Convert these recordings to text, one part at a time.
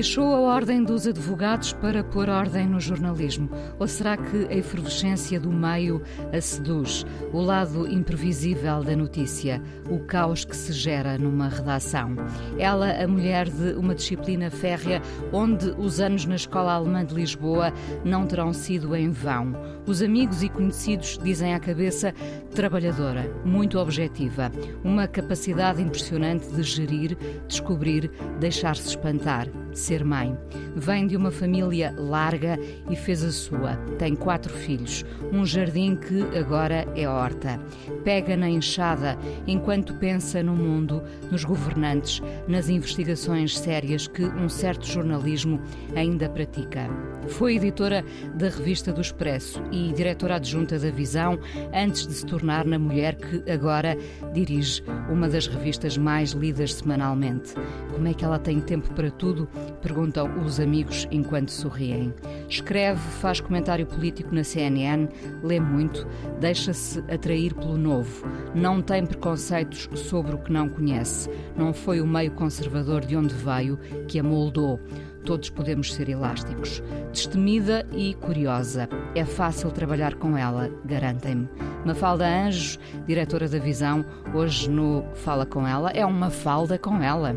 Deixou a ordem dos advogados para pôr ordem no jornalismo? Ou será que a efervescência do meio a seduz? O lado imprevisível da notícia, o caos que se gera numa redação? Ela, a mulher de uma disciplina férrea, onde os anos na Escola Alemã de Lisboa não terão sido em vão. Os amigos e conhecidos dizem à cabeça trabalhadora, muito objetiva, uma capacidade impressionante de gerir, descobrir, deixar-se espantar ser mãe. Vem de uma família larga e fez a sua. Tem quatro filhos, um jardim que agora é horta. Pega na enxada enquanto pensa no mundo, nos governantes, nas investigações sérias que um certo jornalismo ainda pratica. Foi editora da revista do Expresso e diretora adjunta da Visão antes de se tornar na mulher que agora dirige uma das revistas mais lidas semanalmente. Como é que ela tem tempo para tudo? Perguntam os amigos enquanto sorriem. Escreve, faz comentário político na CNN, lê muito, deixa-se atrair pelo novo. Não tem preconceitos sobre o que não conhece. Não foi o meio conservador de onde veio que a moldou. Todos podemos ser elásticos. Destemida e curiosa. É fácil trabalhar com ela, garantem-me. Mafalda Anjos, diretora da Visão, hoje no Fala com ela, é uma falda com ela.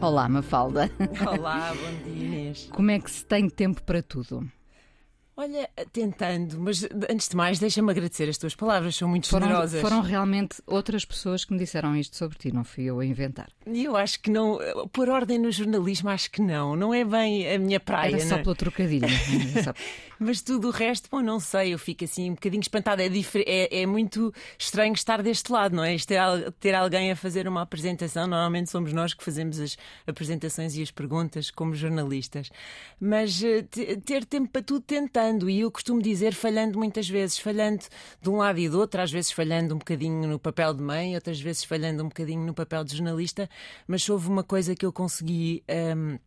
Olá, Mafalda. Olá, bom dia, Inês. Como é que se tem tempo para tudo? Olha, tentando, mas antes de mais, deixa-me agradecer as tuas palavras, são muito foram, generosas. Foram realmente outras pessoas que me disseram isto sobre ti, não fui eu a inventar. E eu acho que não, por ordem no jornalismo, acho que não, não é bem a minha praia. Era só não? pelo trocadilho. só... Mas tudo o resto, bom, não sei, eu fico assim um bocadinho espantada. É, é, é, muito estranho estar deste lado, não é? Ter, ter alguém a fazer uma apresentação. Normalmente somos nós que fazemos as apresentações e as perguntas como jornalistas. Mas eh, ter tempo para tudo tentando. E eu costumo dizer falhando muitas vezes, falhando de um lado e do outro, às vezes falhando um bocadinho no papel de mãe, outras vezes falhando um bocadinho no papel de jornalista. Mas houve uma coisa que eu consegui. Um,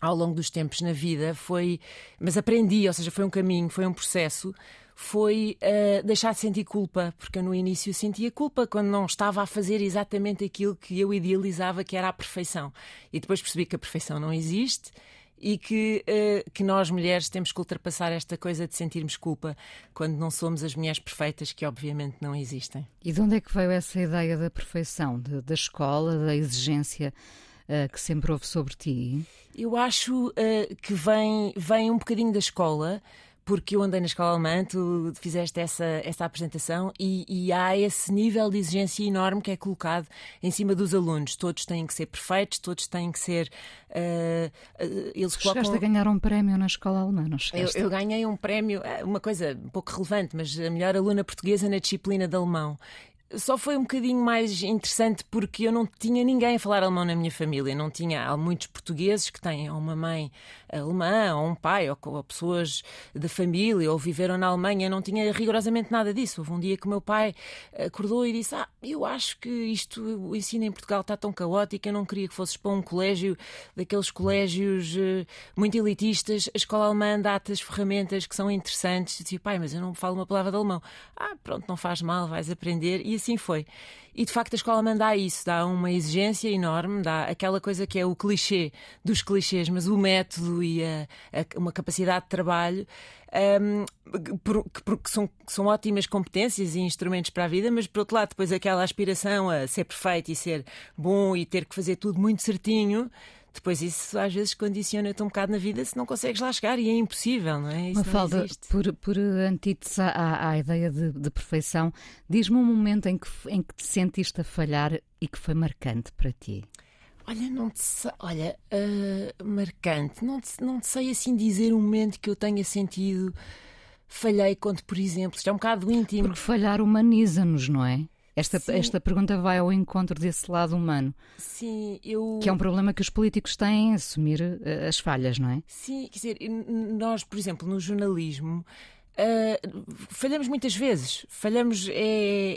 ao longo dos tempos na vida foi, mas aprendi, ou seja, foi um caminho, foi um processo, foi uh, deixar de sentir culpa, porque eu no início sentia culpa quando não estava a fazer exatamente aquilo que eu idealizava que era a perfeição. E depois percebi que a perfeição não existe e que, uh, que nós mulheres temos que ultrapassar esta coisa de sentirmos culpa quando não somos as mulheres perfeitas, que obviamente não existem. E de onde é que veio essa ideia da perfeição, de, da escola, da exigência? Uh, que sempre houve sobre ti? Eu acho uh, que vem, vem um bocadinho da escola, porque eu andei na escola alemã, tu fizeste essa, essa apresentação e, e, há esse nível de exigência enorme que é colocado em cima dos alunos. Todos têm que ser perfeitos, todos têm que ser. Uh, uh, eles colocam... Chegaste a ganhar um prémio na escola alemã, não chegaste? Eu, eu ganhei um prémio, uma coisa um pouco relevante, mas a melhor aluna portuguesa na disciplina de alemão só foi um bocadinho mais interessante porque eu não tinha ninguém a falar alemão na minha família. Não tinha. Há muitos portugueses que têm uma mãe alemã, ou um pai, ou, ou pessoas da família, ou viveram na Alemanha. Não tinha rigorosamente nada disso. Houve um dia que o meu pai acordou e disse: Ah, eu acho que isto, o ensino em Portugal está tão caótico, eu não queria que fosses para um colégio, daqueles colégios uh, muito elitistas. A escola alemã dá-te as ferramentas que são interessantes. Eu disse: Pai, mas eu não falo uma palavra de alemão. Ah, pronto, não faz mal, vais aprender. E assim foi. E de facto a escola manda isso, dá uma exigência enorme, dá aquela coisa que é o clichê dos clichês, mas o método e a, a, uma capacidade de trabalho um, que, são, são ótimas competências e instrumentos para a vida, mas por outro lado, depois aquela aspiração a ser perfeito e ser bom e ter que fazer tudo muito certinho depois isso às vezes condiciona-te um bocado na vida se não consegues lá chegar e é impossível, não é? Isso Uma falda, por, por antítese à, à ideia de, de perfeição, diz-me um momento em que, em que te sentiste a falhar e que foi marcante para ti. Olha, não te sei, olha, uh, marcante, não te, não te sei assim dizer um momento que eu tenha sentido falhei quando, por exemplo, isto é um bocado íntimo. Porque falhar humaniza-nos, não é? Esta, esta pergunta vai ao encontro desse lado humano. Sim, eu. Que é um problema que os políticos têm assumir uh, as falhas, não é? Sim, quer dizer, nós, por exemplo, no jornalismo. Uh, falhamos muitas vezes. Falhamos, é,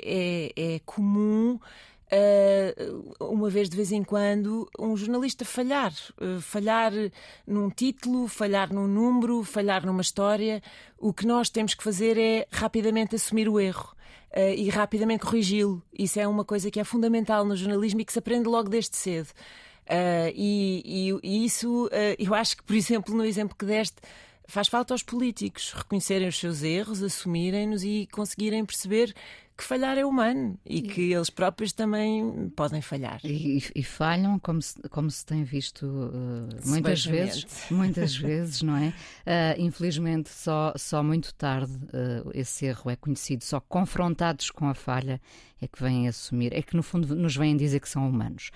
é, é comum uma vez de vez em quando, um jornalista falhar. Uh, falhar num título, falhar num número, falhar numa história. O que nós temos que fazer é rapidamente assumir o erro. Uh, e rapidamente corrigi-lo. Isso é uma coisa que é fundamental no jornalismo e que se aprende logo desde cedo. E, e, e, isso, eu acho que, por exemplo, no exemplo que deste, faz falta aos políticos reconhecerem os seus erros, assumirem-nos e conseguirem perceber que falhar é humano e que eles próprios também podem falhar. E, e falham, como se, como se tem visto uh, muitas vezes, muitas vezes, não é? Uh, infelizmente, só, só muito tarde uh, esse erro é conhecido, só confrontados com a falha é que vêm assumir, é que no fundo nos vêm dizer que são humanos.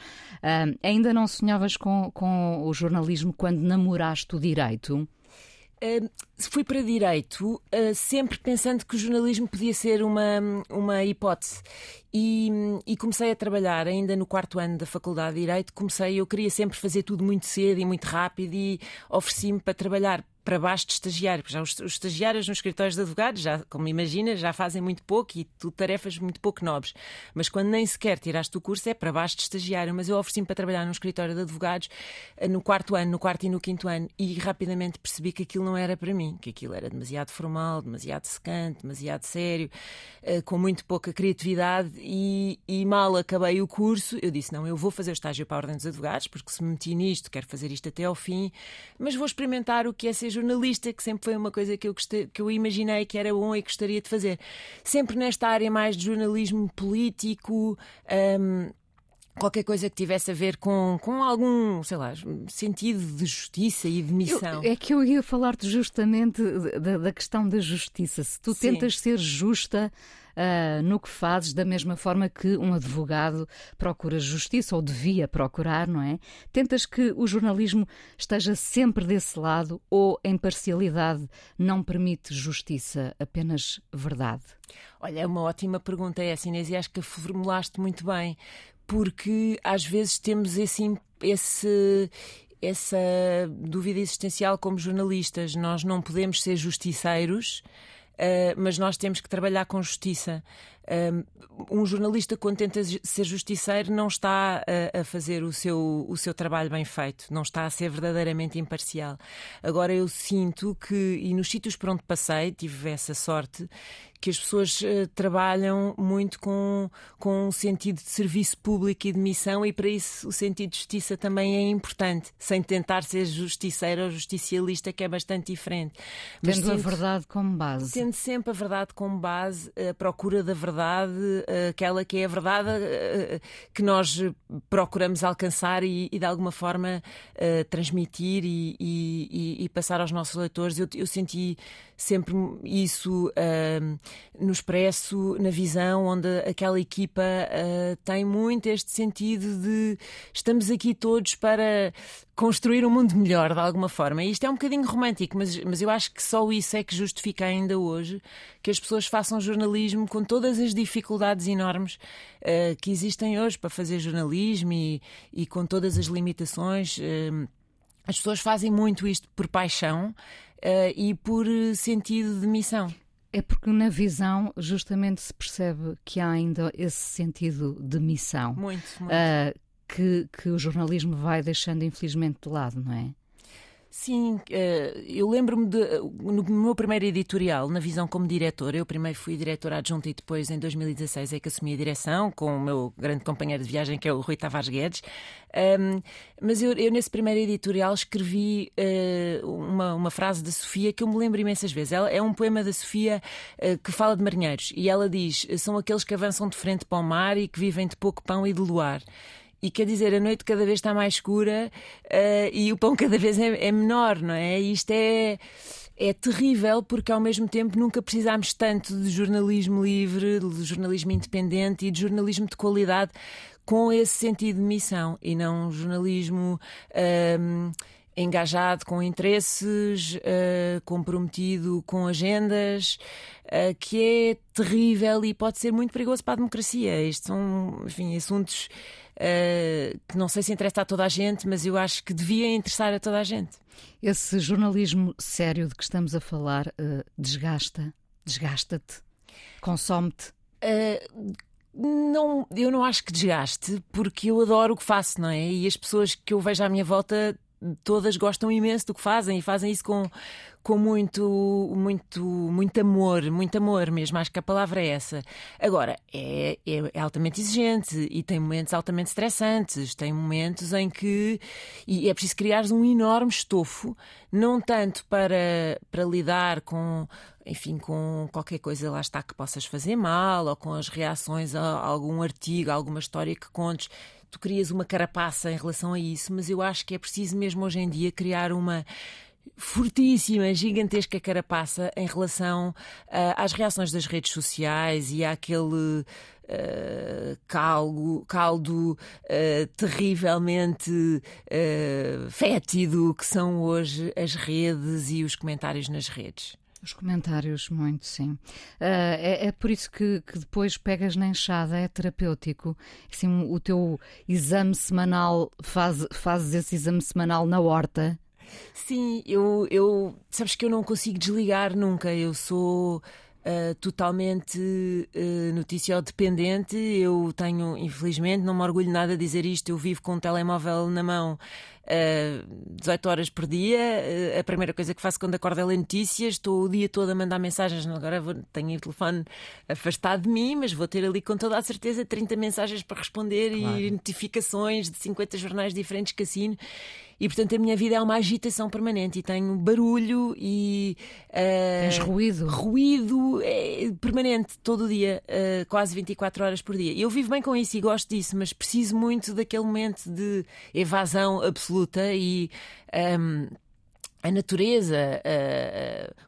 ainda não sonhavas com, com o jornalismo quando namoraste o direito? Uh, fui para direito uh, sempre pensando que o jornalismo podia ser uma, uma hipótese. E, e, comecei a trabalhar ainda no quarto ano da Faculdade de Direito. Comecei, eu queria sempre fazer tudo muito cedo e muito rápido e ofereci-me para trabalhar para baixo de estagiário. Já os, os, estagiários nos escritórios de advogados, já, como imagina, já fazem muito pouco e tu, tarefas muito pouco nobres. Mas quando nem sequer tiraste o curso é para baixo de estagiário. Mas eu ofereci-me para trabalhar num escritório de advogados eh, no quarto ano, no quarto e no quinto ano e rapidamente percebi que aquilo não era para mim, que aquilo era demasiado formal, demasiado secante, demasiado sério, eh, com muito pouca criatividade e, e mal acabei o curso, eu disse, não, eu vou fazer o estágio para a Ordem dos Advogados, porque se me meti nisto, quero fazer isto até ao fim, mas vou experimentar o que é ser jornalista, que sempre foi uma coisa que eu, gostei, que eu imaginei que era bom e gostaria de fazer. Sempre nesta área mais de jornalismo político. Um, qualquer coisa que tivesse a ver com, com algum, sei lá, sentido de justiça e de missão. Eu, é que eu ia falar-te justamente da, da, questão da justiça. Se tu Sim. tentas ser justa uh, no que fazes, da mesma forma que um advogado procura justiça, ou devia procurar, não é? Tentas que o jornalismo esteja sempre desse lado ou a imparcialidade não permite justiça, apenas verdade? Olha, é uma ótima pergunta essa, Inês, e acho que a formulaste muito bem, porque às vezes temos esse, esse essa dúvida existencial como jornalistas. Nós não podemos ser justiceiros mas nós temos que trabalhar com justiça. Um jornalista, quando tenta ser justiceiro, não está a, a, fazer o seu, o seu trabalho bem feito, não está a ser verdadeiramente imparcial. Agora, eu sinto que, e nos sítios por onde passei, tive essa sorte, que as pessoas uh, trabalham muito com, com um sentido de serviço público e de missão, e para isso o sentido de justiça também é importante, sem tentar ser justiceiro ou justicialista, que é bastante diferente. Mas tendo sinto, a verdade como base. Tendo sempre a verdade como base, a procura da verdade, aquela que é a verdade uh, que nós procuramos alcançar e, e de alguma forma transmitir e, e, e, passar aos nossos leitores. Eu, eu senti sempre isso no expresso, na visão, onde aquela equipa tem muito este sentido de estamos aqui todos para construir um mundo melhor de alguma forma. E isto é um bocadinho romântico, mas, mas eu acho que só isso é que justifica ainda hoje que as pessoas façam jornalismo com todas as dificuldades enormes uh, que existem hoje para fazer jornalismo e, e com todas as limitações. Uh, as pessoas fazem muito isto por paixão uh, e por sentido de missão. É porque na visão justamente se percebe que há ainda esse sentido de missão. Muito, muito. Uh, que, que o jornalismo vai deixando infelizmente de lado, não é? Sim, eh, eu lembro-me de no meu primeiro editorial, na visão como diretor, eu primeiro fui diretora adjunta e depois em 2016 é que assumi a direção com o meu grande companheiro de viagem que é o Rui Tavares Guedes. Mas eu, eu, nesse primeiro editorial escrevi uh, uma, uma, frase da Sofia que eu me lembro imensas vezes. Ela, é um poema da Sofia que fala de marinheiros e ela diz: são aqueles que avançam de frente para o mar e que vivem de pouco pão e de luar. E quer dizer, a noite cada vez está mais escura uh, e o pão cada vez é, é menor, não é? E isto é é terrível porque ao mesmo tempo nunca precisámos tanto de jornalismo livre, de jornalismo independente e de jornalismo de qualidade com esse sentido de missão e não jornalismo. Um, engajado com interesses, uh, comprometido com agendas, uh, que é terrível e pode ser muito perigoso para a democracia. Estes são, enfim, assuntos uh, que não sei se interessa a toda a gente, mas eu acho que devia interessar a toda a gente. Esse jornalismo sério de que estamos a falar desgasta, desgasta-te, consome-te? não, eu não acho que desgaste, porque eu adoro o que faço, não é? E as pessoas que eu vejo à minha volta todas gostam imenso do que fazem e fazem isso com, com muito, muito, muito amor, muito amor mesmo. Acho que a palavra é essa. Agora, é, é, altamente exigente e tem momentos altamente estressantes, tem momentos em que. E é preciso criar um enorme estofo, não tanto para, para lidar com. Enfim, com qualquer coisa lá está que possas fazer mal, ou com as reações a algum artigo, a alguma história que contes tu crias uma carapaça em relação a isso, mas eu acho que é preciso mesmo hoje em dia criar uma fortíssima, gigantesca carapaça em relação uh, às reações das redes sociais e àquele uh, caldo, caldo uh, terrivelmente fétido que são hoje as redes e os comentários nas redes. Os comentários, muito, sim. Uh, é, é, por isso que, que, depois pegas na enxada, é terapêutico. Assim, o teu exame semanal, faz, fazes esse exame semanal na horta. Sim, eu, eu. Sabes que eu não consigo desligar nunca. Eu sou. Uh, totalmente uh, notícia dependente. Eu tenho, infelizmente, não me orgulho nada de dizer isto. Eu vivo com um telemóvel na mão uh, eh, 18 horas por dia. Uh, a primeira coisa que faço quando acordo é ler notícias. Estou o dia todo a mandar mensagens. Agora vou, tenho o telefone afastado de mim, mas vou ter ali com toda a certeza 30 mensagens para responder claro. e notificações de 50 jornais diferentes que assino. E portanto a minha vida é uma agitação permanente e tenho barulho e. Uh, Tens ruído. Ruído é permanente, todo o dia, uh, quase 24 horas por dia. Eu vivo bem com isso e gosto disso, mas preciso muito daquele momento de evasão absoluta e. Um, a natureza,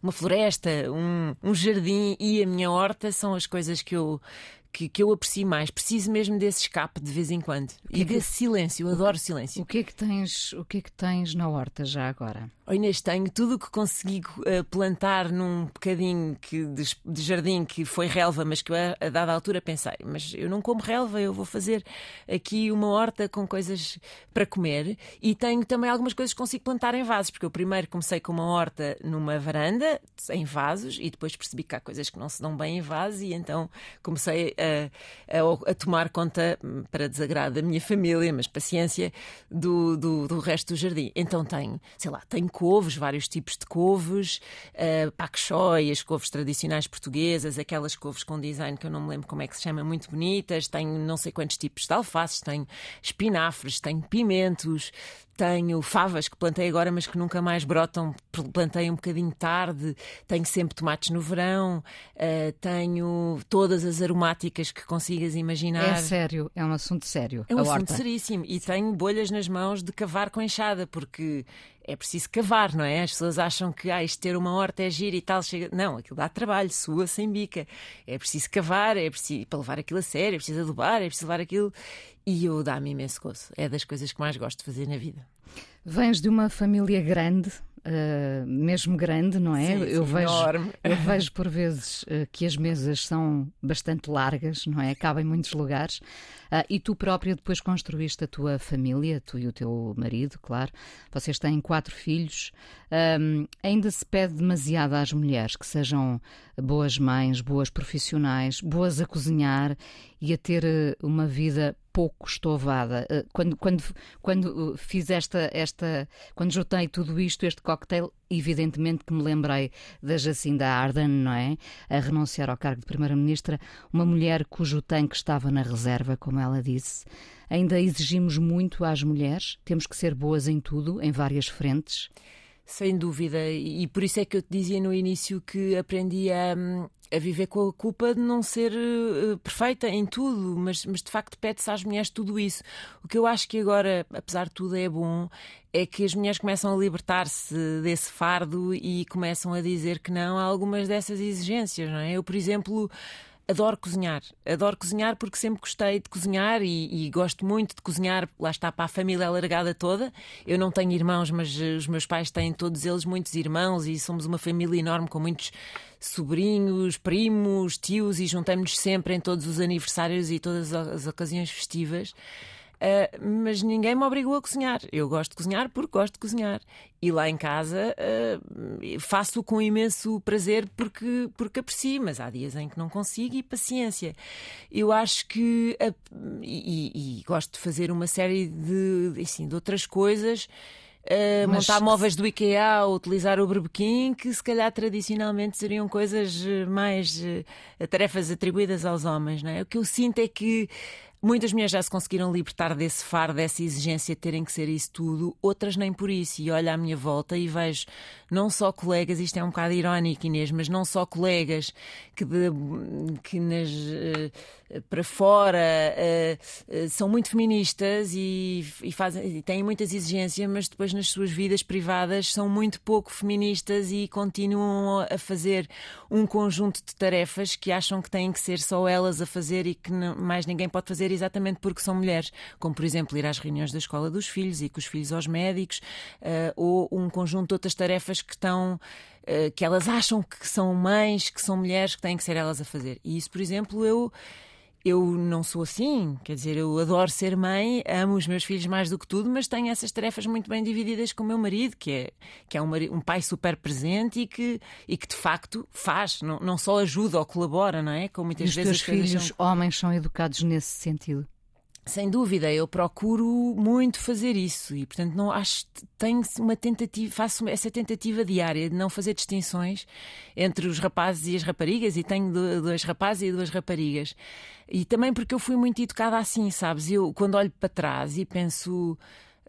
uma floresta, um, um, jardim e a minha horta são as coisas que eu que, que eu aprecio mais. Preciso mesmo desse escape de vez em quando. E é que, desse silêncio. Eu adoro silêncio. O que é que tens, o que é que tens na horta já agora? Oh Inês, tenho tudo o que consigo uh, plantar num bocadinho que, de, de, jardim que foi relva, mas que eu, a dada altura pensei, mas eu não como relva, eu vou fazer aqui uma horta com coisas para comer e tenho também algumas coisas que consigo plantar em vasos, porque eu primeiro comecei com uma horta numa varanda, em vasos, e depois percebi que há coisas que não se dão bem em vasos e então comecei a, a, a tomar conta, hum, para desagrado da minha família, mas paciência, do, do, do resto do jardim. Então tenho, sei lá, tenho couves, vários tipos de couves, uh, pak choi, as couves tradicionais portuguesas, aquelas couves com design que eu não me lembro como é que se chama, muito bonitas, tenho não sei quantos tipos de alfaces, tenho espinafres, tenho pimentos, tenho favas que plantei agora, mas que nunca mais brotam, plantei um bocadinho tarde. Tenho sempre tomates no verão. Uh, tenho todas as aromáticas que consigas imaginar. É sério, é um assunto sério. É um assunto horta. seríssimo. E Sim. tenho bolhas nas mãos de cavar com enxada, porque é preciso cavar, não é? As pessoas acham que ah, isto ter uma horta é giro e tal. Chega... Não, aquilo dá trabalho, sua sem bica. É preciso cavar, é preciso para levar aquilo a sério, é preciso adubar, é preciso levar aquilo. E eu dá-me imenso gozo. É das coisas que mais gosto de fazer na vida. Vens de uma família grande, uh, mesmo grande, não é? Sim, eu, sim, vejo, enorme. eu vejo por vezes uh, que as mesas são bastante largas, não é? Cabem muitos lugares. Uh, e tu própria depois construíste a tua família, tu e o teu marido, claro. Vocês têm quatro filhos. Um, ainda se pede demasiado às mulheres que sejam boas mães, boas profissionais, boas a cozinhar e a ter uma vida pouco estovada. Eh, quando, quando, quando eh, fiz esta, esta, quando juntei tudo isto, este cocktail, evidentemente que me lembrei da Jacinda Ardern, não é? A renunciar ao cargo de Primeira-Ministra, uma mulher cujo tanque estava na reserva, como ela disse. Ainda exigimos muito às mulheres, temos que ser boas em tudo, em várias frentes. Sem dúvida, e por isso é que eu te dizia no início que aprendi a, a viver com a culpa de não ser uh, perfeita em tudo, mas, mas de facto pede-se às mulheres tudo isso. O que eu acho que agora, apesar de tudo, é bom é que as mulheres começam a libertar-se desse fardo e começam a dizer que não a algumas dessas exigências, não é? Eu, por exemplo adoro cozinhar. Adoro cozinhar porque sempre gostei de cozinhar e, e, gosto muito de cozinhar, lá está, para a família alargada toda. Eu não tenho irmãos, mas uh, os meus pais têm todos eles muitos irmãos e somos uma família enorme com muitos sobrinhos, primos, tios e juntamos-nos sempre em todos os aniversários e todas as ocasiões festivas. Uh, mas ninguém me obrigou a cozinhar. Eu gosto de cozinhar porque gosto de cozinhar. E lá em casa uh, faço com imenso prazer porque, porque aprecio, mas há dias em que não consigo e paciência. Eu acho que. E, e, gosto de fazer uma série de, assim, de outras coisas. Uh, Mas... montar móveis do IKEA ou utilizar o berbequim, que se calhar tradicionalmente seriam coisas mais uh, tarefas atribuídas aos homens. Não é? O que eu sinto é que Muitas mulheres já se conseguiram libertar desse far, dessa exigência de terem que ser isso tudo, outras nem por isso. E olho à minha volta e vejo não só colegas, isto é um bocado irónico, Inês, mas não só colegas que, de, que nas, uh, para fora uh, uh, são muito feministas e, e, fazem, e têm muitas exigências, mas depois nas suas vidas privadas são muito pouco feministas e continuam a fazer um conjunto de tarefas que acham que têm que ser só elas a fazer e que não, mais ninguém pode fazer exatamente porque são mulheres, como por exemplo ir às reuniões da escola dos filhos e com os filhos aos médicos, uh, ou um conjunto de outras tarefas que estão que elas acham que são mães, que são mulheres, que têm que ser elas a fazer. E isso, por exemplo, eu eu não sou assim, quer dizer, eu adoro ser mãe, amo os meus filhos mais do que tudo, mas tenho essas tarefas muito bem divididas com o meu marido, que é, que é um, marido, um pai super presente e que, e que de facto faz, não, não só ajuda ou colabora, não é? Como muitas e os vezes teus filhos são... homens são educados nesse sentido. Sem dúvida, eu procuro muito fazer isso e, portanto, não acho tenho uma tentativa, faço essa tentativa diária de não fazer distinções entre os rapazes e as raparigas e tenho dois rapazes e duas raparigas. E também porque eu fui muito educada assim, sabes? Eu quando olho para trás e penso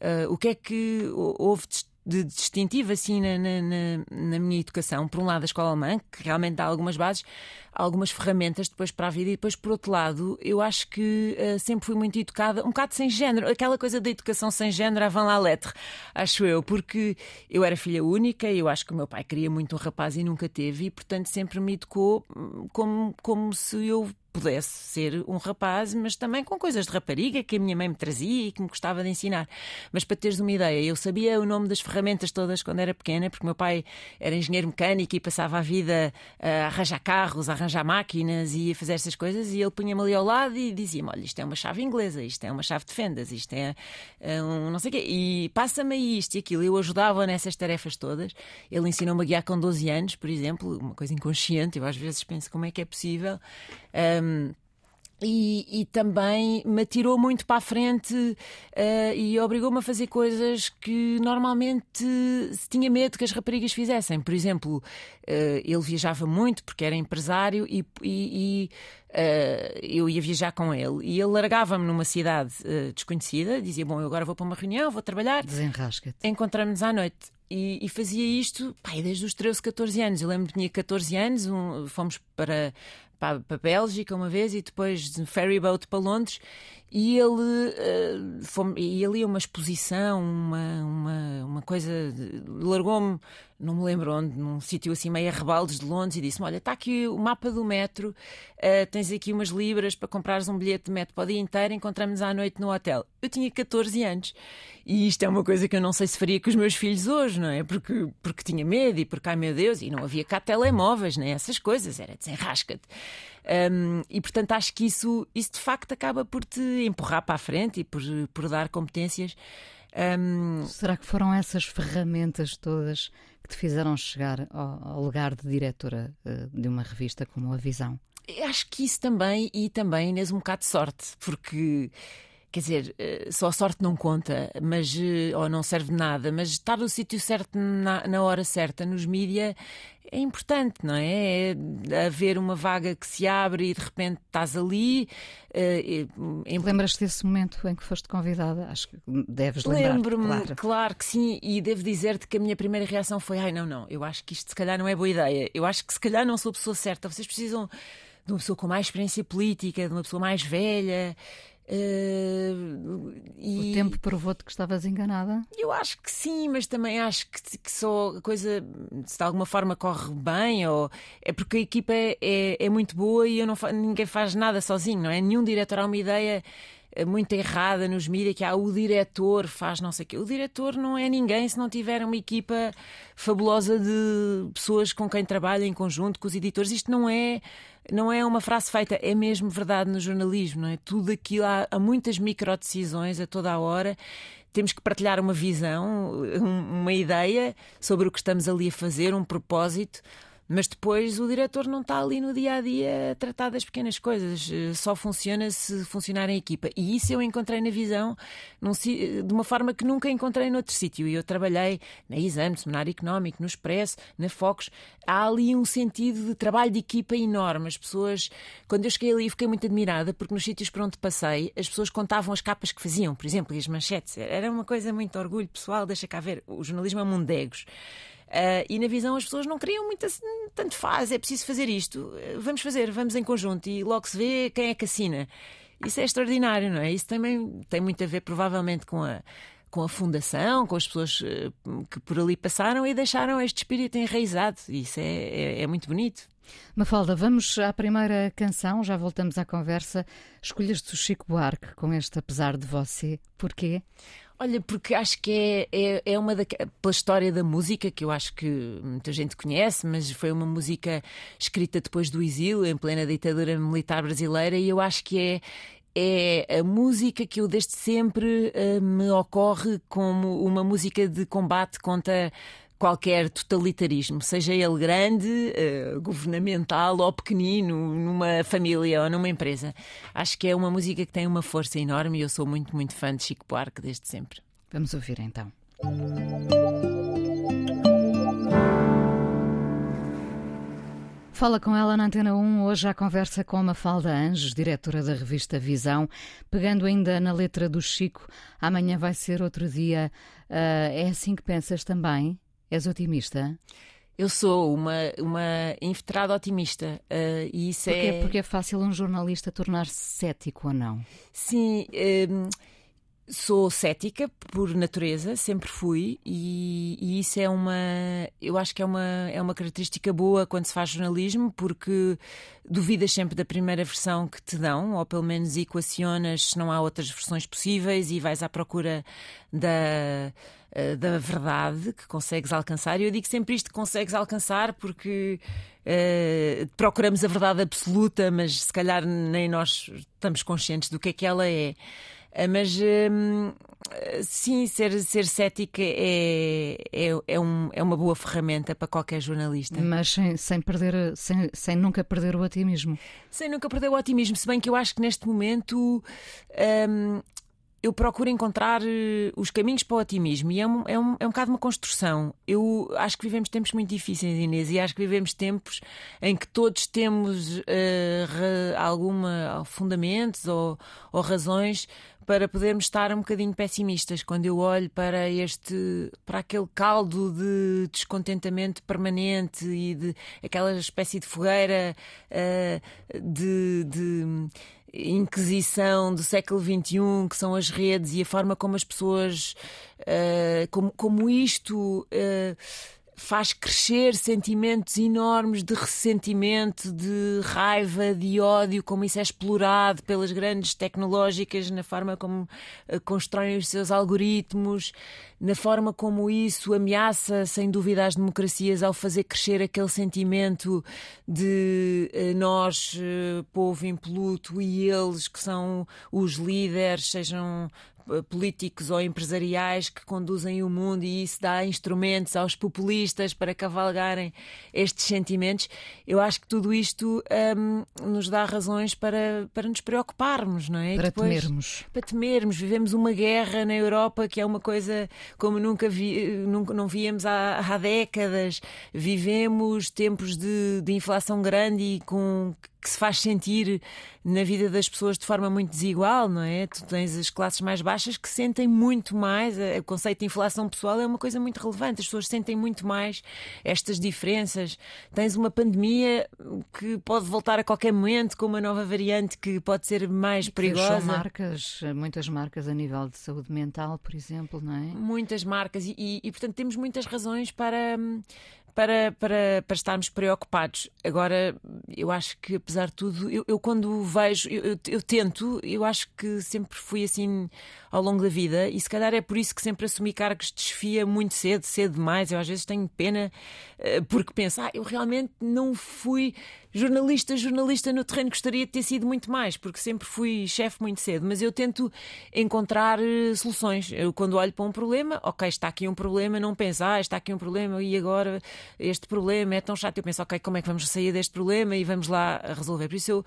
uh, o que é que houve de distintivo assim na, na, na, minha educação. Por um lado, a escola alemã, que realmente dá algumas bases, algumas ferramentas depois para a vida, e depois, por outro lado, eu acho que uh, sempre fui muito educada, um bocado sem género, aquela coisa da educação sem género, avant la lettre, acho eu, porque eu era filha única e eu acho que o meu pai queria muito um rapaz e nunca teve, e portanto sempre me educou hum, como, como se eu pudesse ser um rapaz, mas também com coisas de rapariga que a minha mãe me trazia e que me gostava de ensinar. Mas para teres uma ideia, eu sabia o nome das ferramentas todas quando era pequena, porque meu pai era engenheiro mecânico e passava a vida a arranjar carros, a arranjar máquinas e a fazer essas coisas, e ele punha-me ali ao lado e dizia-me: Olha, isto é uma chave inglesa, isto é uma chave de fendas, isto é, é um não sei o quê, e passa-me isto e aquilo. Eu ajudava nessas tarefas todas. Ele ensinou-me a guiar com 12 anos, por exemplo, uma coisa inconsciente, eu às vezes penso como é que é possível. Um, e, e, também me atirou muito para a frente uh, e obrigou-me a fazer coisas que normalmente se tinha medo que as raparigas fizessem. Por exemplo, uh, ele viajava muito porque era empresário e, e, e uh, eu ia viajar com ele. E ele largava-me numa cidade desconhecida, dizia: Bom, eu agora vou para uma reunião, vou trabalhar. Desenrasca-te. Encontramos-nos à noite. E, e, fazia isto pai, desde os 13, 14 anos. Eu lembro que tinha 14 anos, um, fomos para, para, para a Bélgica uma vez e depois de ferry boat para Londres e ele uh, foi, e ali uma exposição, uma, uma, uma coisa, largou-me, não me lembro onde, num sítio assim meio a de Londres e disse-me: Olha, está aqui o mapa do metro, uh, tens aqui umas libras para comprares um bilhete de metro para o dia inteiro, encontramos à noite no hotel. Eu tinha 14 anos e isto é uma coisa que eu não sei se faria com os meus filhos hoje, não é? Porque, porque tinha medo e porque, ai meu Deus, e não havia cá telemóveis, nem essas coisas, era desenrasca-te. Um, e portanto acho que isso, isso de facto acaba por te empurrar para a frente e por, por dar competências. Um... Será que foram essas ferramentas todas que te fizeram chegar ao, ao lugar de diretora uh, de uma revista como a Visão? Acho que isso também, e também, Inês, um bocado de sorte, porque quer dizer, eh, só a sorte não conta, mas eh, ou não serve de nada, mas estar no sítio certo na, na hora certa nos mídia é importante, não é? é? Haver uma vaga que se abre e de repente estás ali. Uh, em... Lembras-te desse momento em que foste convidada? Acho que deves lembrar. Lembro-me, claro. claro. que sim, e devo dizer-te que a minha primeira reação foi: ai, não, não, eu acho que isto se calhar não é boa ideia. Eu acho que se calhar não sou a pessoa certa. Vocês precisam de uma pessoa com mais experiência política, de uma pessoa mais velha. Uh, e... O tempo provou-te que estavas enganada? Eu acho que sim, mas também acho que, que só a coisa, se de alguma forma corre bem, ou é porque a equipa é, é, é muito boa e eu não, ninguém faz nada sozinho, não é? Nenhum diretor há uma ideia muito errada nos mídias que há o diretor faz não sei o quê. O diretor não é ninguém se não tiver uma equipa fabulosa de pessoas com quem trabalha em conjunto com os editores. Isto não é não é uma frase feita, é mesmo verdade no jornalismo, não é? Tudo aquilo há, há muitas micro decisões a toda a hora. Temos que partilhar uma visão, uma ideia sobre o que estamos ali a fazer, um propósito. Mas depois o diretor não está ali no dia a dia a tratar das pequenas coisas, eh, só funciona se funcionar em equipa. E isso eu encontrei na visão num, de uma forma que nunca encontrei noutro sítio. E eu trabalhei na Exame, no Seminário Económico, no Expresso, na Focus. Há ali um sentido de trabalho de equipa enorme. As pessoas, quando eu cheguei ali, fiquei muito admirada porque nos sítios por onde passei, as pessoas contavam as capas que faziam, por exemplo, e as manchetes. Era uma coisa muito orgulho pessoal, deixa cá ver. O jornalismo é um mundo de egos. Uh, e na visão as pessoas não queriam muito assim, tanto faz, é preciso fazer isto, vamos fazer, vamos em conjunto e logo se vê quem é que assina. Isso é extraordinário, não é? Isso também tem muito a ver, provavelmente, com a, com a fundação, com as pessoas eh, que por ali passaram e deixaram este espírito enraizado. Isso é, é, é muito bonito. Mafalda, vamos à primeira canção, já voltamos à conversa. Escolhas do Chico Buarque com este Apesar de Você. Porquê? Olha, porque acho que é, é, é, uma da. pela história da música, que eu acho que muita gente conhece, mas foi uma música escrita depois do exílio, em plena ditadura militar brasileira, e eu acho que é. É a música que eu desde sempre uh, me ocorre como uma música de combate contra qualquer totalitarismo, seja ele grande, uh, governamental ou pequenino, numa família ou numa empresa. Acho que é uma música que tem uma força enorme e eu sou muito, muito fã de Chico Buarque desde sempre. Vamos ouvir então. Fala com ela na Antena 1, hoje a conversa com Mafalda Anjos, diretora da revista Visão. Pegando ainda na letra do Chico, amanhã vai ser outro dia. Uh, é assim que pensas também? És otimista? Eu sou uma, uma inveterada otimista. Uh, e isso Porquê? é... Porque é fácil um jornalista tornar-se cético ou não? Sim. Um, sou cética por natureza, sempre fui, e, e, isso é uma. Eu acho que é uma, é uma característica boa quando se faz jornalismo, porque duvidas sempre da primeira versão que te dão, ou pelo menos equacionas se não há outras versões possíveis e vais à procura da eh, da verdade que consegues alcançar. E eu digo sempre isto: consegues alcançar porque uh, procuramos a verdade absoluta, mas se calhar nem nós estamos conscientes do que é que ela é. Uh, mas uh, sim, ser, ser cética é, é, é, um, é uma boa ferramenta para qualquer jornalista. Mas sem, sem, perder, sem, sem nunca perder o otimismo. Sem nunca perder o otimismo, se bem que eu acho que neste momento. Um, eu procuro encontrar uh, os caminhos para o otimismo e é um, é, um, é um bocado uma construção. Eu acho que vivemos tempos muito difíceis, Inês, e acho que vivemos tempos em que todos temos uh, alguma fundamentos ou, ou razões para podermos estar um bocadinho pessimistas quando eu olho para este para aquele caldo de descontentamento permanente e de aquela espécie de fogueira uh, de, de inquisição do século XXI, que são as redes e a forma como as pessoas, uh, como, como isto. Uh, faz crescer sentimentos enormes de ressentimento, de raiva, de ódio, como isso é explorado pelas grandes tecnológicas, na forma como uh, constroem os seus algoritmos, na forma como isso ameaça, sem dúvida, as democracias ao fazer crescer aquele sentimento de uh, nós, uh, povo impoluto, e eles que são os líderes, sejam eh, políticos ou empresariais que conduzem o mundo e isso dá instrumentos aos populistas para cavalgarem estes sentimentos. Eu acho que tudo isto um, nos dá razões para, para nos preocuparmos, não é? Para Depois, temermos. Para temermos. Vivemos uma guerra na Europa que é uma coisa como nunca, vi, nunca não víamos há, há décadas. Vivemos tempos de, de inflação grande e com que se faz sentir na vida das pessoas de forma muito desigual, não é? Tu tens as classes mais baixas que sentem muito mais, o conceito de inflação pessoal é uma coisa muito relevante, as pessoas sentem muito mais estas diferenças. Tens uma pandemia que pode voltar a qualquer momento com uma nova variante que pode ser mais perigosa. marcas, muitas marcas a nível de saúde mental, por exemplo, não é? Muitas marcas e, e, e portanto temos muitas razões para para, para, para estarmos preocupados. Agora, eu acho que, apesar de tudo, eu, eu quando vejo, eu, eu, eu, tento, eu acho que sempre fui assim ao longo da vida e se calhar é por isso que sempre assumi cargos de desfia muito cedo, cedo demais. Eu às vezes tenho pena eh, porque penso, ah, eu realmente não fui jornalista, jornalista no terreno, gostaria de ter sido muito mais, porque sempre fui chefe muito cedo, mas eu tento encontrar eh, soluções. Eu quando olho para um problema, ok, está aqui um problema, não penso, ah, está aqui um problema e agora este problema é tão chato. Eu penso, ok, como é que vamos sair deste problema e vamos lá resolver. Por isso eu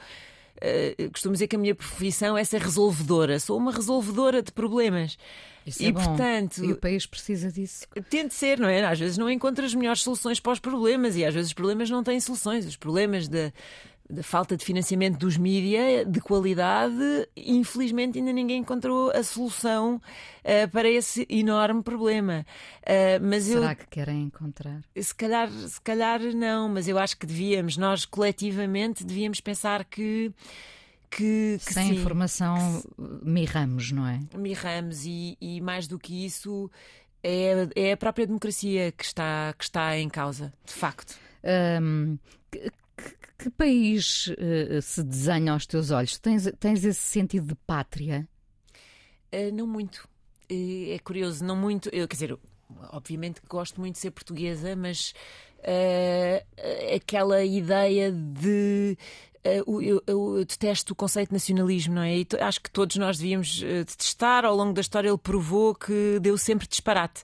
uh, costumo dizer que a minha profissão é ser resolvedora. Sou uma resolvedora de problemas. Isso e, é portanto, e o país precisa disso. Tente ser, não é? Às vezes não encontra as melhores soluções para os problemas e às vezes os problemas não têm soluções. Os problemas da da falta de financiamento dos mídia de qualidade, infelizmente ainda ninguém encontrou a solução uh, para esse enorme problema. Uh, mas Será eu, que querem encontrar? Se calhar, se calhar não, mas eu acho que devíamos, nós coletivamente devíamos pensar que que, que sem sim, informação que, mirramos, não é? Mirramos e, e mais do que isso é, é a própria democracia que está, que está em causa, de facto. Um, que, país uh, se desenha aos teus olhos? Tens, tens esse sentido de pátria? Uh, não muito. Uh, é curioso, não muito. Eu, quer dizer, obviamente gosto muito de ser portuguesa, mas aquela ideia de eu, eu, eu, detesto o conceito de nacionalismo, não é? E acho que todos nós devíamos detestar. Ao longo da história, ele provou que deu sempre disparate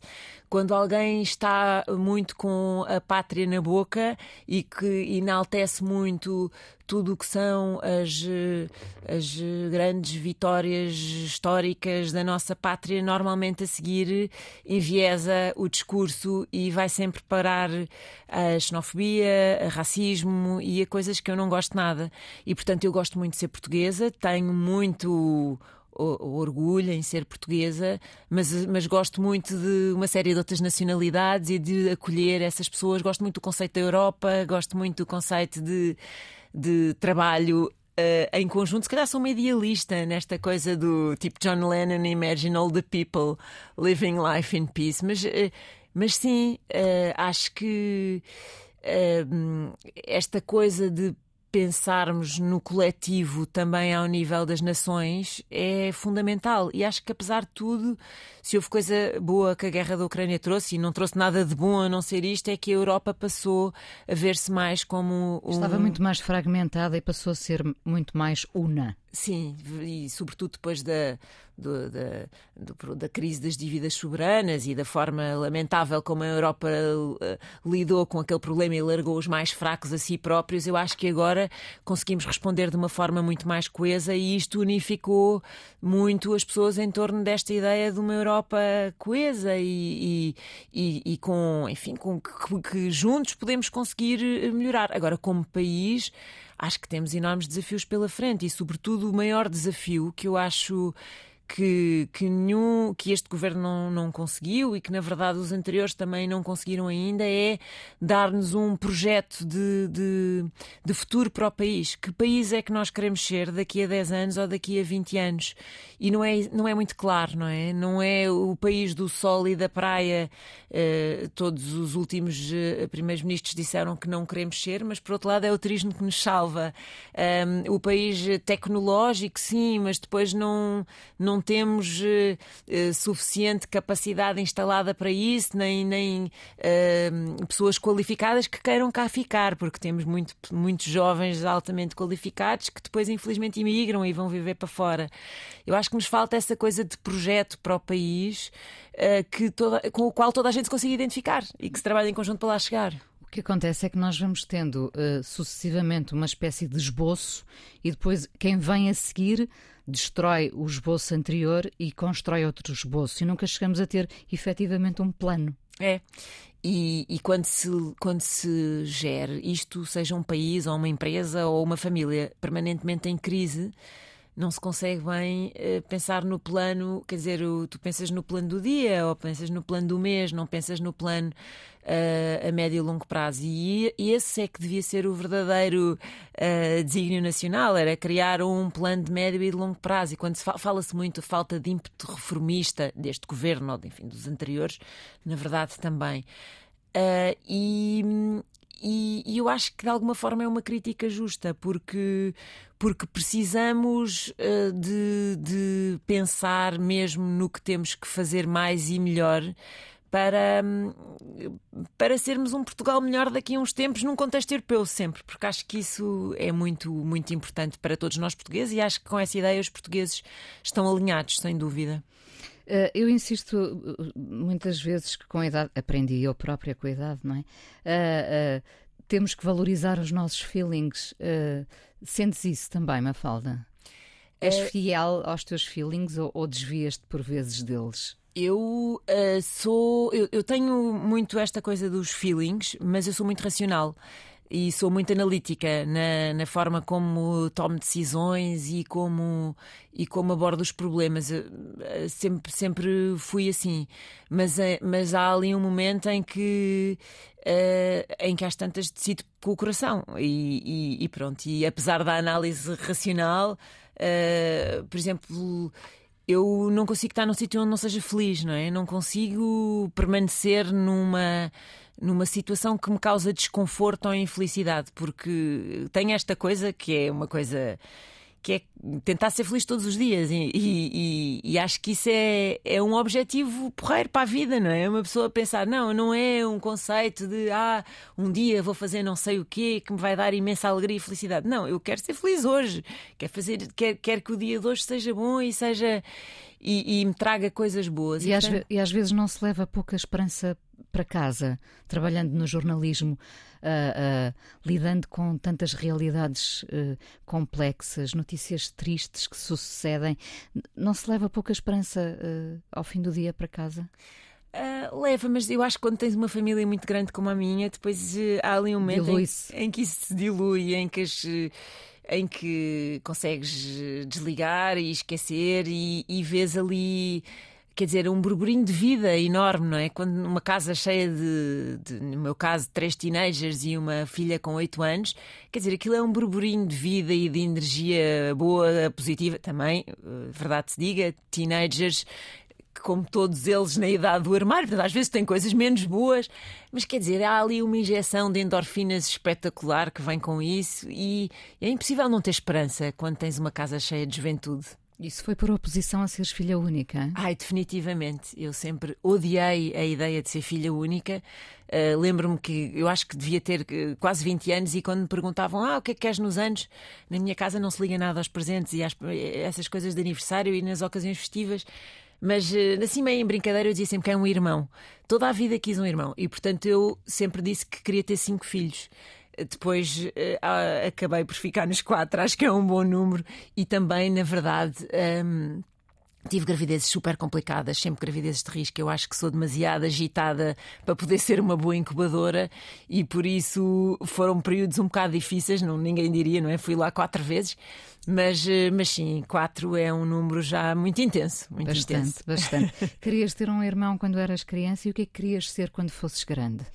quando alguém está muito com a pátria na boca e que enaltece muito tudo o que são as, as grandes vitórias históricas da nossa pátria, normalmente a seguir enviesa o discurso e vai sempre parar a xenofobia, a racismo e a coisas que eu não gosto nada. E portanto eu gosto muito de ser portuguesa, tenho muito orgulho em ser portuguesa, mas, mas gosto muito de uma série de outras nacionalidades e de acolher essas pessoas. Gosto muito do conceito da Europa, gosto muito do conceito de, de trabalho Uh, em conjunto, se calhar sou uma idealista nesta coisa do tipo John Lennon, Imagine all the people living life in peace. Mas, uh, mas sim, uh, acho que esta coisa de pensarmos no coletivo também ao nível das nações é fundamental. E acho que, apesar de tudo, se houve coisa boa que a guerra da Ucrânia trouxe, e não trouxe nada de bom a não ser isto, é que a Europa passou a ver-se mais como. Um... Estava muito mais fragmentada e passou a ser muito mais una. Sim, e sobretudo depois da, do, da, do, da crise das dívidas soberanas e da forma lamentável como a Europa uh, lidou com aquele problema e largou os mais fracos a si próprios, eu acho que agora conseguimos responder de uma forma muito mais coesa e isto unificou muito as pessoas em torno desta ideia de uma Europa coesa e, e, e, e com, enfim, com que, que juntos podemos conseguir eh, melhorar. Agora, como país acho que temos enormes desafios pela frente e, sobretudo, o maior desafio que eu acho que, que, nenhum, que este governo não, não conseguiu e que, na verdade, os anteriores também não conseguiram ainda é dar-nos um projeto de, de, de, futuro para o país. Que país é que nós queremos ser daqui a 10 anos ou daqui a 20 anos? E não é, não é muito claro, não é? Não é o país do sol e da praia. Uh, todos os últimos uh, primeiros ministros disseram que não queremos ser, mas, por outro lado, é o turismo que nos salva. Um, o país tecnológico, sim, mas depois não, não não temos uh, suficiente capacidade instalada para isso, nem, nem uh, pessoas qualificadas que queiram cá ficar, porque temos muito, muitos jovens altamente qualificados que depois, infelizmente, imigram e vão viver para fora. Eu acho que nos falta essa coisa de projeto para o país uh, que toda, com o qual toda a gente se consiga identificar e que se trabalhe em conjunto para lá chegar. O que acontece é que nós vamos tendo uh, sucessivamente uma espécie de esboço e depois quem vem a seguir destrói o esboço anterior e constrói outro esboço e nunca chegamos a ter efetivamente um plano. É. E, e, quando, se, quando se gera isto, seja um país ou uma empresa ou uma família permanentemente em crise, não se consegue bem uh, pensar no plano, quer dizer, tu pensas no plano do dia ou pensas no plano do mês, não pensas no plano uh, a médio e longo prazo. E, esse é que devia ser o verdadeiro uh, desígnio nacional, era criar um plano de médio e de longo prazo. E quando se fala-se muito falta de ímpeto reformista deste governo, ou enfim, dos anteriores, na verdade também. e, e, e, eu acho que de alguma forma é uma crítica justa, porque, porque precisamos uh, de, de pensar mesmo no que temos que fazer mais e melhor para, para sermos um Portugal melhor daqui a uns tempos num contexto europeu sempre, porque acho que isso é muito, muito importante para todos nós portugueses e acho que com essa ideia os portugueses estão alinhados, sem dúvida. Uh, eu insisto uh, muitas vezes que com a idade, aprendi eu própria com a idade, não é? Uh, temos que valorizar os nossos feelings. sentes isso também, Mafalda? És fiel aos teus feelings ou, ou desvias-te por vezes deles? Eu sou. Eu, eu tenho muito esta coisa dos feelings, mas eu sou muito racional e sou muito analítica na, na forma como tomo decisões e como, e como abordo os problemas. Eu, sempre, sempre fui assim. Mas, eh, mas há ali um momento em que, uh, em que às tantas decido com o coração. E, e, e pronto. E apesar da análise racional, uh, por exemplo eu não consigo estar num sítio onde não seja feliz, não é? Não consigo permanecer numa numa situação que me causa desconforto ou infelicidade, porque tem esta coisa que é uma coisa que é tentar ser feliz todos os dias e, e, e, acho que isso é, é um objetivo porreiro para a vida, não é? Uma pessoa pensar, não, não é um conceito de ah, um dia vou fazer não sei o quê que me vai dar imensa alegria e felicidade. Não, eu quero ser feliz hoje, quero, fazer, quero, quero que o dia de hoje seja bom e seja e, e me traga coisas boas. E, e, às, e às vezes não se leva pouca esperança para casa, trabalhando no jornalismo, uh, uh, lidando com tantas realidades uh, complexas, notícias tristes que sucedem, não se leva pouca esperança ao fim do dia para casa? Uh, leva, mas eu acho que quando tens uma família muito grande como a minha, depois uh, há ali um momento em, em, que isso se dilui, em que, as, em que consegues desligar e esquecer e, e vês ali quer dizer, um burburinho de vida enorme, não é? Quando numa casa cheia de, de, no meu caso, três teenagers e uma filha com oito anos, quer dizer, aquilo é um burburinho de vida e de energia boa, positiva. Também, eh, verdade se diga, teenagers como todos eles na idade do armário, portanto, às vezes tem coisas menos boas, mas quer dizer, há ali uma injeção de endorfinas espetacular que vem com isso e é impossível não ter esperança quando tens uma casa cheia de juventude. Isso foi por oposição a seres filha única? Ai, definitivamente. Eu sempre odiei a ideia de ser filha única. Uh, Lembro-me que eu acho que devia ter uh, quase 20 anos e quando me perguntavam ah, o que é que queres nos anos, na minha casa não se liga nada aos presentes e às, essas coisas de aniversário e nas ocasiões festivas. Mas assim, meio em brincadeira, eu dizia sempre que é um irmão. Toda a vida quis um irmão e, portanto, eu sempre disse que queria ter cinco filhos. Depois uh, acabei por ficar nos quatro, acho que é um bom número. E também, na verdade. Um, Tive gravidezes super complicadas, sempre gravidezes de risco. Eu acho que sou demasiado agitada para poder ser uma boa incubadora e por isso foram períodos um bocado difíceis, não, ninguém diria, não é? Fui lá quatro vezes, mas, eh, mas sim, quatro é um número já muito intenso. Muito bastante, intenso. bastante. querias ter um irmão quando eras criança e o que é que querias ser quando fosses grande?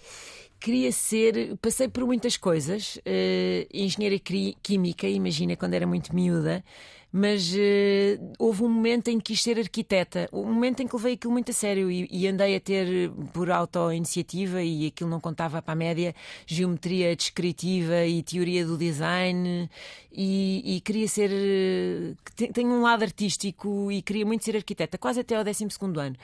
Queria ser, passei por muitas coisas, uh, engenheira química, imagina quando era muito miúda, mas uh, houve um momento em que quis ser arquiteta, um momento em que levei aquilo muito a sério e, e andei a ter, por auto-iniciativa, e aquilo não contava para a média, geometria descritiva e teoria do design, e, e queria ser. Uh, tenho um lado artístico e queria muito ser arquiteta, quase até ao 12 ano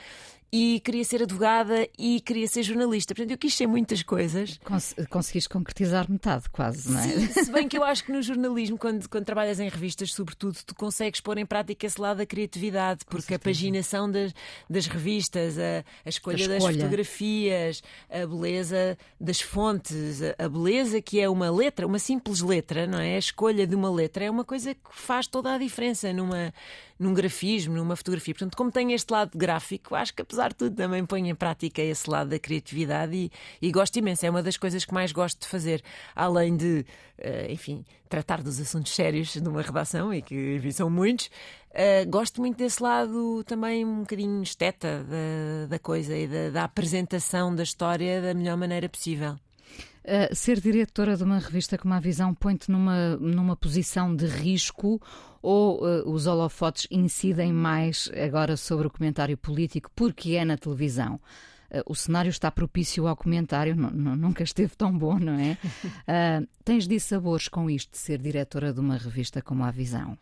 e queria ser advogada e queria ser jornalista. Portanto, eu quis ser muitas coisas. Cons conseguiste concretizar metade, quase, não é? Sim, se bem que eu acho que no jornalismo, quando, quando trabalhas em revistas, sobretudo, tu consegues pôr em prática esse lado da criatividade, porque a paginação das, das revistas, a, a, escolha a, escolha das fotografias, a beleza das fontes, a, a beleza que é uma letra, uma simples letra, não é? A escolha de uma letra é uma coisa que faz toda a diferença numa num grafismo, numa fotografia. Portanto, como tenho este lado gráfico, acho que apesar de tudo também ponho em prática esse lado da criatividade e, e gosto imenso. É uma das coisas que mais gosto de fazer, além de, uh, enfim, tratar dos assuntos sérios de uma redação, e que enfim, são muitos. Uh, gosto muito desse lado também um bocadinho esteta da, da coisa e da, da apresentação da história da melhor maneira possível. Uh, ser diretora de uma revista como a Visão põe-te numa, numa posição de risco ou uh, os holofotes incidem mais agora sobre o comentário político porque é na televisão? Uh, o cenário está propício ao comentário, nunca esteve tão bom, não é? tens dissabores com isto de ser diretora de uma revista como a Visão?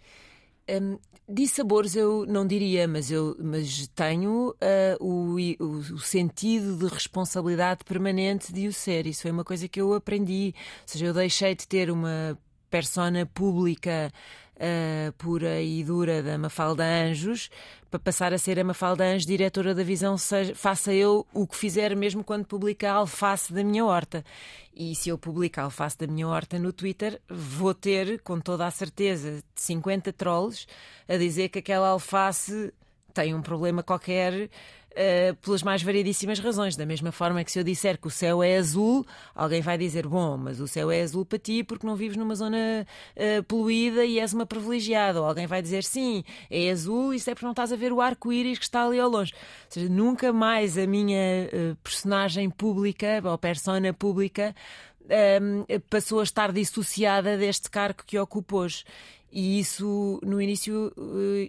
Um, de sabores eu não diria, mas eu mas tenho uh, o, o, o, sentido de responsabilidade permanente de o ser. Isso foi uma coisa que eu aprendi. Ou seja, eu deixei de ter uma persona pública uh, pura e dura da Mafalda Anjos para passar a ser a Mafalda Anjos, diretora da Visão, seja, faça eu o que fizer mesmo quando publica a alface da minha horta. E se eu publicar a alface da minha horta no Twitter, vou ter, com toda a certeza, 50 trolls a dizer que aquela alface tem um problema qualquer uh, pelas mais variedíssimas razões. Da mesma forma que se eu disser que o céu é azul, alguém vai dizer: Bom, mas o céu é azul para ti porque não vives numa zona uh, poluída e és uma privilegiada. Ou alguém vai dizer: Sim, é azul, isso é porque não estás a ver o arco-íris que está ali ao longe. Ou seja, nunca mais a minha uh, personagem pública ou persona pública. Um, passou a estar dissociada deste cargo que ocupo hoje. E isso, no início,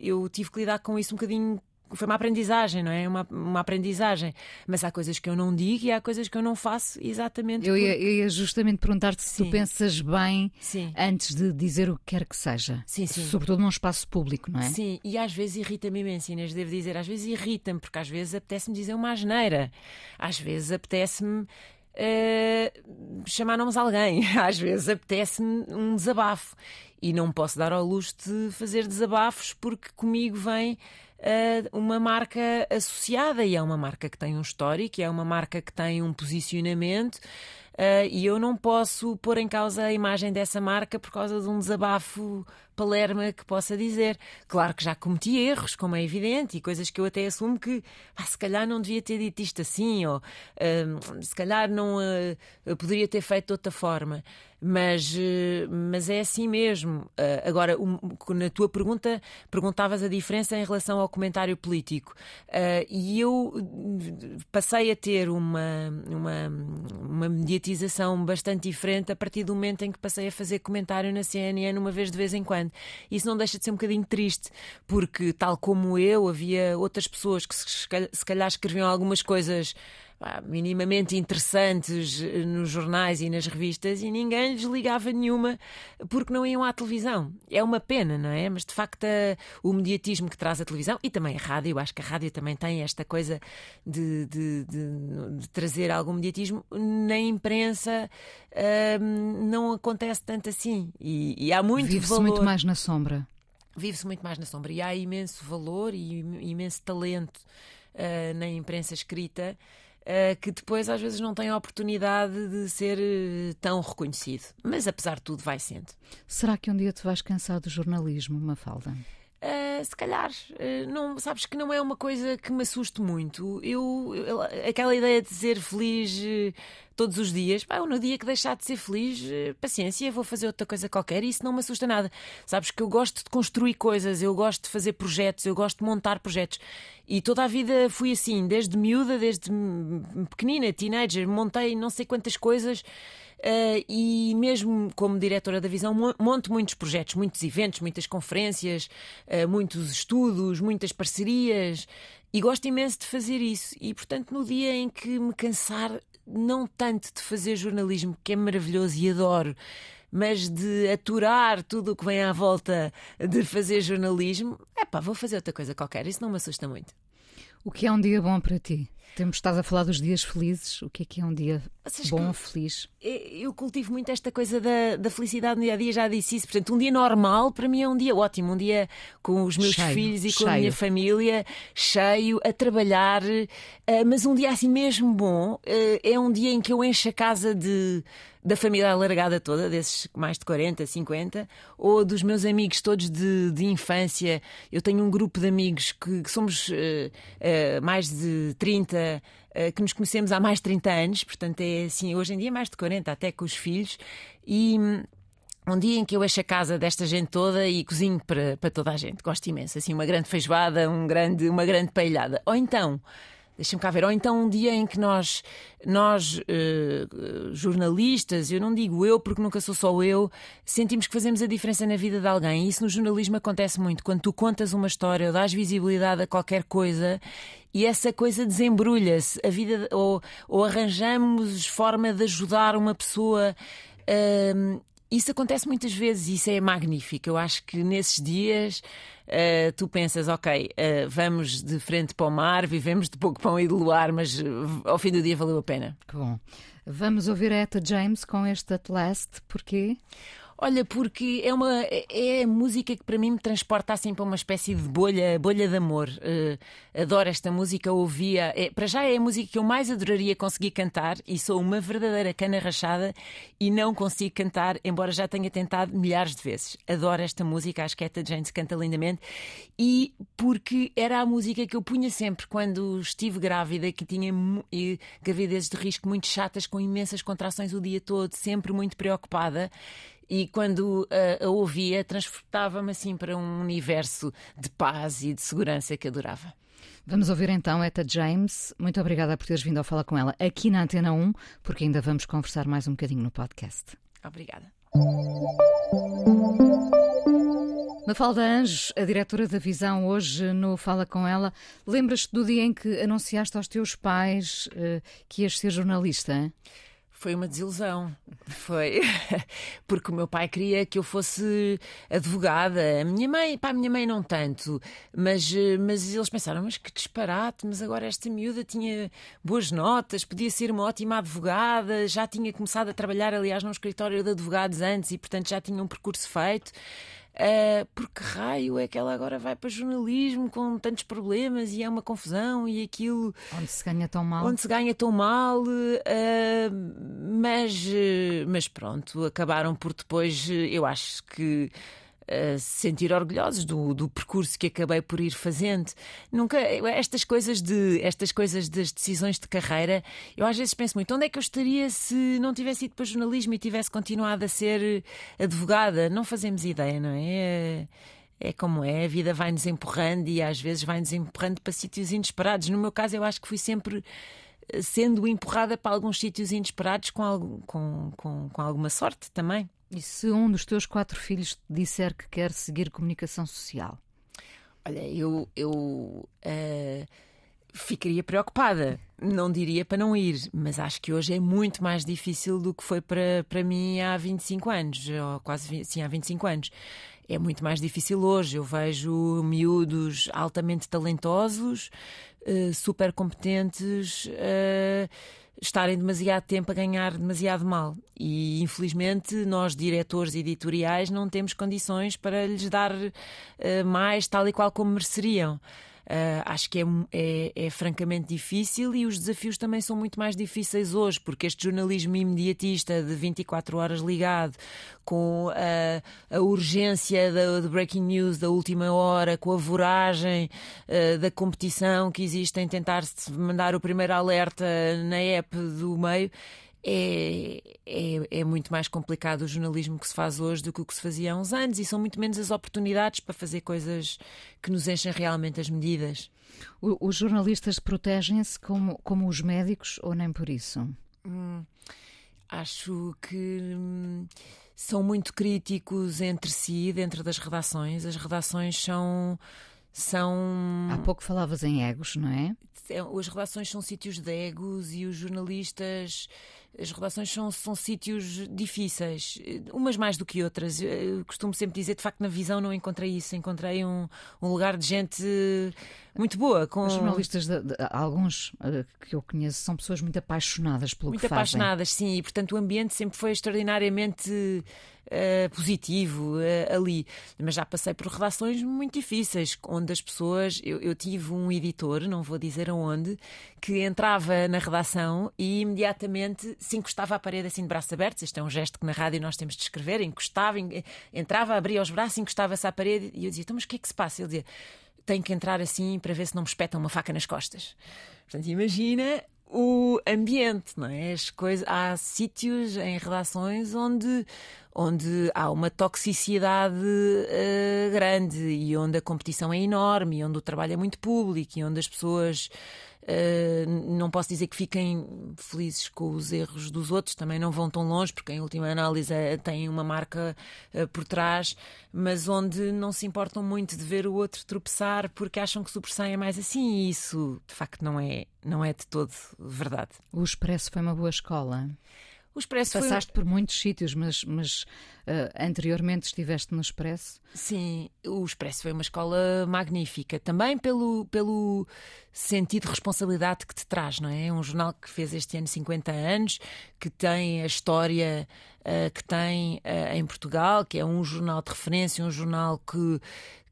eu tive que lidar com isso um bocadinho foi uma aprendizagem, não é? Uma, uma aprendizagem. Mas há coisas que eu não digo e há coisas que eu não faço exatamente. Eu, por... ia, eu ia, justamente perguntar-te se sim. tu pensas bem sim. antes de dizer o que quer que seja. Sim, sim. Sobretudo num espaço público, não é? Sim, e às vezes irrita-me imenso, Inês, devo dizer. Às vezes irrita-me, porque às vezes apetece-me dizer uma asneira. Às vezes apetece-me. Uh, chamar nomes a alguém, às vezes apetece-me um desabafo e não posso dar ao luxo de fazer desabafos porque comigo vem uma marca associada e é uma marca que tem um histórico, é uma marca que tem um posicionamento. Uh, e eu não posso pôr em causa a imagem dessa marca por causa de um desabafo palerma que possa dizer. Claro que já cometi erros, como é evidente, e coisas que eu até assumo que ah, se calhar não devia ter dito isto assim, ou uh, se calhar não uh, poderia ter feito de outra forma mas, eh, mas é assim mesmo. Eh, agora, na tua pergunta, perguntavas a diferença em relação ao comentário político. Eh, e eu passei a ter uma, uma, uma mediatização bastante diferente a partir do momento em que passei a fazer comentário na CNN uma vez de vez em quando. Isso não deixa de ser um bocadinho triste, porque, tal como eu, havia outras pessoas que se calhar escreviam algumas coisas minimamente interessantes eh, nos jornais e nas revistas e ninguém lhes ligava nenhuma porque não iam à televisão. É uma pena, não é? Mas de facto o mediatismo que traz a televisão e também a rádio, eu acho que a rádio também tem esta coisa de, de, de, de trazer algum mediatismo. Na imprensa hum, não acontece tanto assim e, e há muito Vive-se valor. muito mais na sombra. Vive-se muito mais na sombra e há imenso valor e imenso talento uh, na imprensa escrita que depois às vezes não tem a oportunidade de ser uh, tão reconhecido. Mas apesar de tudo, vai sendo. Será que um dia te vais cansar do jornalismo, Mafalda? Uh, se calhar, uh, não, sabes que não é uma coisa que me assuste muito. Eu, eu aquela ideia de ser feliz uh, todos os dias, pá, no dia que deixar de ser feliz, paciência, vou fazer outra coisa qualquer e isso não me assusta nada. Sabes que eu gosto de construir coisas, eu gosto de fazer projetos, eu gosto de montar projetos. E toda a vida fui assim, desde miúda, desde pequenina, teenager, montei não sei quantas coisas. Uh, e mesmo como diretora da Visão, monto muitos projetos, muitos eventos, muitas conferências, uh, muitos estudos, muitas parcerias e gosto imenso de fazer isso. E portanto, no dia em que me cansar, não tanto de fazer jornalismo, que é maravilhoso e adoro, mas de aturar tudo o que vem à volta de fazer jornalismo, é pá, vou fazer outra coisa qualquer. Isso não me assusta muito. O que é um dia bom para ti? Temos estado a falar dos dias felizes. O que é que é um dia Vocês bom, feliz? Eu cultivo muito esta coisa da, da felicidade no dia a dia, já disse isso. Portanto, um dia normal para mim é um dia ótimo. Um dia com os meus cheio, filhos e com cheio. a minha família, cheio, a trabalhar. Eh, mas um dia assim mesmo bom eh, é um dia em que eu encho a casa de da família alargada toda, desses mais de 40, 50, ou dos meus amigos todos de, de infância. Eu tenho um grupo de amigos que, que somos uh, uh, mais de 30, uh, que nos conhecemos há mais de 30 anos, portanto é assim, hoje em dia mais de 40, até com os filhos. E um dia em que eu encho a casa desta gente toda e cozinho para, para toda a gente. Gosto imenso. Assim, uma grande feijoada, um grande, uma grande paelhada. Ou então, deixa-me cá ver, ou então um dia em que nós, nós uh, jornalistas, eu não digo eu porque nunca sou só eu, sentimos que fazemos a diferença na vida de alguém. E isso no jornalismo acontece muito. Quando tu contas uma história ou dás visibilidade a qualquer coisa e essa coisa desembrulha-se, a vida, ou, ou arranjamos forma de ajudar uma pessoa. Uh, isso acontece muitas vezes e isso é magnífico. Eu acho que nesses dias uh, tu pensas, ok, uh, vamos de frente para o mar, vivemos de pouco pão e de luar, mas uh, ao fim do dia valeu a pena. Que bom. Vamos ouvir a Etta James com este At Last, porquê? Olha, porque é uma é a música que para mim me transporta assim para uma espécie de bolha, bolha de amor. Uh, adoro esta música, ouvia. É, para já é a música que eu mais adoraria conseguir cantar e sou uma verdadeira cana rachada e não consigo cantar, embora já tenha tentado milhares de vezes. Adoro esta música, acho que Etta James canta lindamente e porque era a música que eu punha sempre quando estive grávida, que tinha gravidezes de risco muito chatas, com imensas contrações o dia todo, sempre muito preocupada e quando a, a ouvia, transportava-me assim para um universo de paz e de segurança que adorava. Vamos ouvir então Eta James. Muito obrigada por teres vindo ao falar com ela aqui na Antena 1, porque ainda vamos conversar mais um bocadinho no podcast. Obrigada. Mafalda Anjos, a diretora da Visão, hoje no Fala Com Ela, lembras-te do dia em que anunciaste aos teus pais uh, que ias ser jornalista? Hein? Foi uma desilusão. Foi porque o meu pai queria que eu fosse advogada. A minha mãe, pá, a minha mãe não tanto, mas, mas eles pensaram, mas que disparate, mas agora esta miúda tinha boas notas, podia ser uma ótima advogada, já tinha começado a trabalhar, aliás, num escritório de advogados antes e, portanto, já tinha um percurso feito. Uh, porque raio é que ela agora vai para jornalismo com tantos problemas e é uma confusão e aquilo. Onde se ganha tão mal. Onde se ganha tão mal. Uh, mas, mas pronto, acabaram por depois, eu acho que se sentir orgulhosos do, do percurso que acabei por ir fazendo. Nunca estas coisas de estas coisas das decisões de carreira, eu às vezes penso muito onde é que eu estaria se não tivesse ido para jornalismo e tivesse continuado a ser advogada. Não fazemos ideia, não é? é como é, a vida vai-nos empurrando e às vezes vai-nos empurrando para sítios inesperados. No meu caso, eu acho que fui sempre eh, sendo empurrada para alguns sítios inesperados com, com, com, com alguma sorte também. E se um dos teus quatro filhos te disser que quer seguir comunicação social? Olha, eu, eu uh, ficaria preocupada. Não diria para não ir, mas acho que hoje é muito mais difícil do que foi para, para mim há 25 anos, ou quase sim, há 25 anos. É muito mais difícil hoje. Eu vejo miúdos altamente talentosos, uh, super competentes. Uh, estarem demasiado tempo a ganhar demasiado mal. E infelizmente nós, diretores editoriais, não temos condições para lhes dar uh, mais tal e qual como mereceriam. Uh, acho que é, é, é, francamente difícil e os desafios também são muito mais difíceis hoje, porque este jornalismo imediatista de 24 horas ligado, com a, a urgência da, breaking news da última hora, com a voragem uh, da competição que existe em tentar mandar o primeiro alerta na app do meio é, é, é, muito mais complicado o jornalismo que se faz hoje do que o que se fazia há uns anos e são muito menos as oportunidades para fazer coisas que nos enchem realmente as medidas. O, os jornalistas protegem-se como, como os médicos ou nem por isso? Hum, acho que hum, são muito críticos entre si, dentro das redações. As redações são. São... Há pouco falavas em egos, não é? é as redações são sítios de egos e os jornalistas as redações são, são sítios difíceis, umas mais do que outras. Eu costumo sempre dizer, de facto, na visão não encontrei isso. Encontrei um, um lugar de gente muito boa. Com... Os jornalistas, de, de, alguns uh, que eu conheço, são pessoas muito apaixonadas pelo muito que fazem. Muito apaixonadas, sim. E, portanto, o ambiente sempre foi extraordinariamente uh, positivo uh, ali. Mas já passei por redações muito difíceis, onde as pessoas. Eu, eu tive um editor, não vou dizer aonde, que entrava na redação e imediatamente se encostava à parede assim de braços abertos. Este é um gesto que na rádio nós temos de escrever. Encostava, entrava, abria os braços, encostava-se à parede e eu dizia: Então, mas o que é que se passa? Ele dizia: Tenho que entrar assim para ver se não me espetam uma faca nas costas. Portanto, imagina o ambiente, não é? As coisas, há sítios em relações onde, onde há uma toxicidade uh, grande e onde a competição é enorme, e onde o trabalho é muito público e onde as pessoas Uh, não posso dizer que fiquem felizes com os erros dos outros, também não vão tão longe, porque em última análise é, têm uma marca uh, por trás, mas onde não se importam muito de ver o outro tropeçar porque acham que sobressaem é mais assim, e isso de facto não é, não é de todo verdade. O Expresso foi uma boa escola. O Expresso Passaste foi... por muitos sítios, mas, mas uh, anteriormente estiveste no Expresso? Sim, o Expresso foi uma escola magnífica. Também pelo, pelo sentido de responsabilidade que te traz, não é? É um jornal que fez este ano 50 anos, que tem a história uh, que tem uh, em Portugal, que é um jornal de referência, um jornal que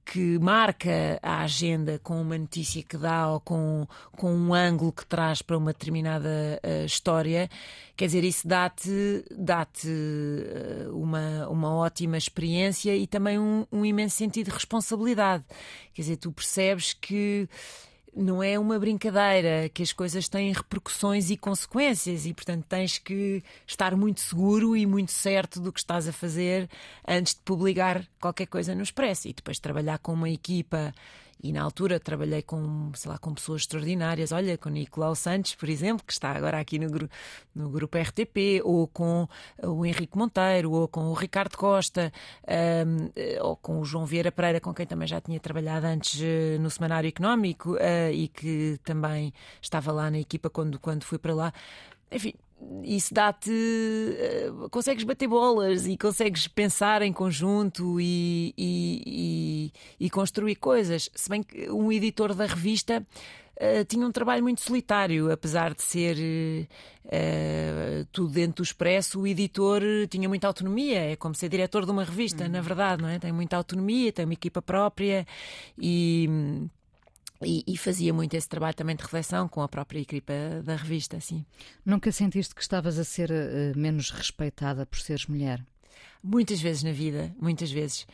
que marca a agenda com uma notícia que dá ou com, com um ângulo que traz para uma determinada uh, história, quer dizer, isso dá-te dá uh, uma, uma ótima experiência e também um, um imenso sentido de responsabilidade. Quer dizer, tu percebes que não é uma brincadeira, que as coisas têm repercussões e consequências e, portanto, tens que estar muito seguro e muito certo do que estás a fazer antes de publicar qualquer coisa no Expresso. E depois trabalhar com uma equipa e na altura trabalhei com, sei lá, com pessoas extraordinárias, olha, com Nicolau Santos, por exemplo, que está agora aqui no, no grupo RTP, ou com o Henrique Monteiro, ou com o Ricardo Costa, um, ou com o João Vieira Pereira, com quem também já tinha trabalhado antes uh, no Semanário Económico uh, e que também estava lá na equipa quando, quando fui para lá. Enfim, isso dá-te. Uh, consegues bater bolas e consegues pensar em conjunto e, e, e, e, construir coisas. Se bem que um editor da revista uh, tinha um trabalho muito solitário, apesar de ser uh, tudo dentro do expresso, o editor tinha muita autonomia. É como ser diretor de uma revista, uhum. na verdade, não é? Tem muita autonomia, tem uma equipa própria e e, e, fazia muito esse trabalho também de reflexão com a própria equipa da revista, assim. Nunca sentiste que estavas a ser uh, menos respeitada por seres mulher? Muitas vezes na vida, muitas vezes.